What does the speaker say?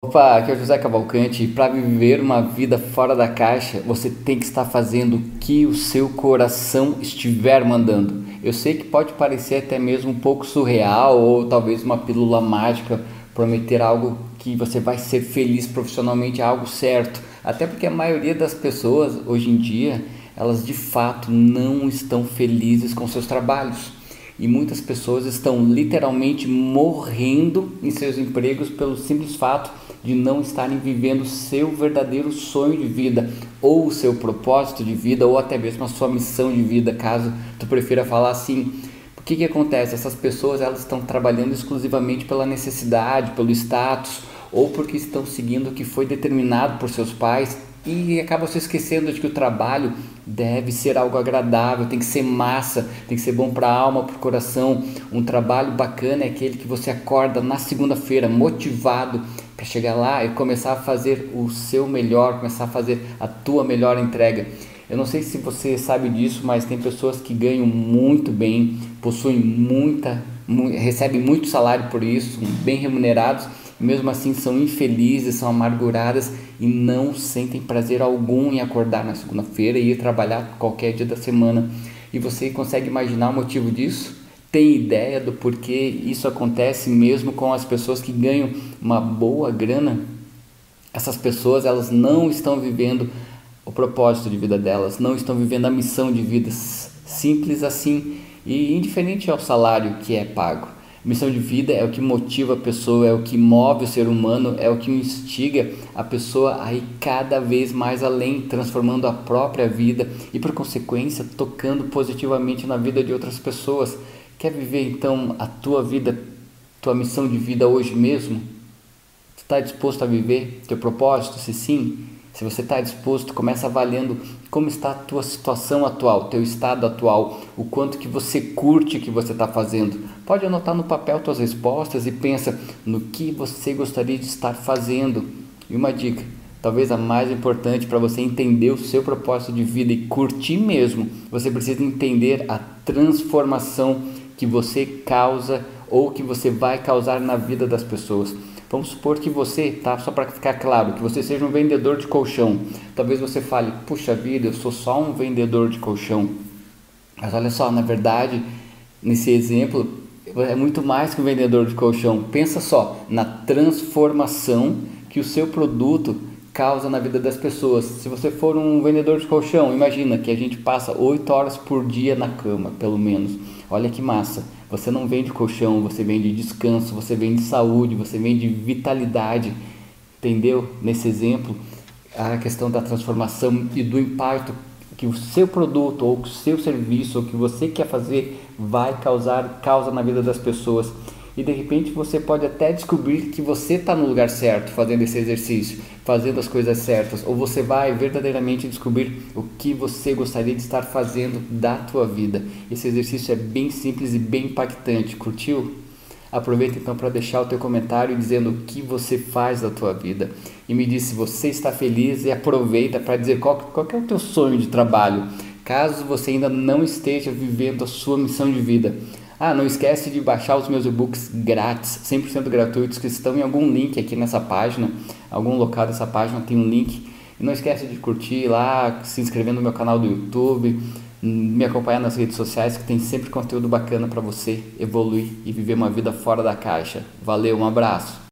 Opa, aqui é o José Cavalcante para viver uma vida fora da caixa, você tem que estar fazendo o que o seu coração estiver mandando. Eu sei que pode parecer até mesmo um pouco surreal ou talvez uma pílula mágica prometer algo que você vai ser feliz profissionalmente, algo certo. Até porque a maioria das pessoas hoje em dia, elas de fato não estão felizes com seus trabalhos e muitas pessoas estão literalmente morrendo em seus empregos pelo simples fato de não estarem vivendo seu verdadeiro sonho de vida ou o seu propósito de vida ou até mesmo a sua missão de vida, caso tu prefira falar assim. O que que acontece? Essas pessoas elas estão trabalhando exclusivamente pela necessidade, pelo status ou porque estão seguindo o que foi determinado por seus pais e acaba se esquecendo de que o trabalho deve ser algo agradável, tem que ser massa, tem que ser bom para a alma, para o coração. Um trabalho bacana é aquele que você acorda na segunda-feira motivado para chegar lá e começar a fazer o seu melhor, começar a fazer a tua melhor entrega. Eu não sei se você sabe disso, mas tem pessoas que ganham muito bem, possuem muita, recebem muito salário por isso, bem remunerados mesmo assim são infelizes, são amarguradas e não sentem prazer algum em acordar na segunda-feira e ir trabalhar qualquer dia da semana. E você consegue imaginar o motivo disso? Tem ideia do porquê isso acontece mesmo com as pessoas que ganham uma boa grana? Essas pessoas elas não estão vivendo o propósito de vida delas, não estão vivendo a missão de vida simples assim e indiferente ao salário que é pago. Missão de vida é o que motiva a pessoa, é o que move o ser humano, é o que instiga a pessoa a ir cada vez mais além, transformando a própria vida e, por consequência, tocando positivamente na vida de outras pessoas. Quer viver então a tua vida, tua missão de vida hoje mesmo? Está disposto a viver teu propósito? Se sim, se você está disposto, começa avaliando como está a tua situação atual, teu estado atual, o quanto que você curte que você está fazendo. Pode anotar no papel tuas respostas e pensa no que você gostaria de estar fazendo. E uma dica, talvez a mais importante para você entender o seu propósito de vida e curtir mesmo, você precisa entender a transformação que você causa ou que você vai causar na vida das pessoas. Vamos supor que você, tá? Só para ficar claro, que você seja um vendedor de colchão. Talvez você fale, puxa vida, eu sou só um vendedor de colchão. Mas olha só, na verdade, nesse exemplo, é muito mais que um vendedor de colchão. Pensa só na transformação que o seu produto causa na vida das pessoas. Se você for um vendedor de colchão, imagina que a gente passa 8 horas por dia na cama, pelo menos. Olha que massa. Você não vende colchão, você vende descanso, você vende saúde, você vende vitalidade. Entendeu? Nesse exemplo, a questão da transformação e do impacto que o seu produto ou o seu serviço ou que você quer fazer vai causar causa na vida das pessoas e de repente você pode até descobrir que você está no lugar certo fazendo esse exercício, fazendo as coisas certas, ou você vai verdadeiramente descobrir o que você gostaria de estar fazendo da tua vida. Esse exercício é bem simples e bem impactante. Curtiu? Aproveita então para deixar o teu comentário dizendo o que você faz da tua vida e me diz se você está feliz e aproveita para dizer qual, qual é o teu sonho de trabalho, caso você ainda não esteja vivendo a sua missão de vida. Ah, não esquece de baixar os meus e-books grátis, 100% gratuitos, que estão em algum link aqui nessa página, algum local dessa página tem um link. E não esquece de curtir lá, se inscrever no meu canal do YouTube, me acompanhar nas redes sociais que tem sempre conteúdo bacana para você evoluir e viver uma vida fora da caixa. Valeu, um abraço.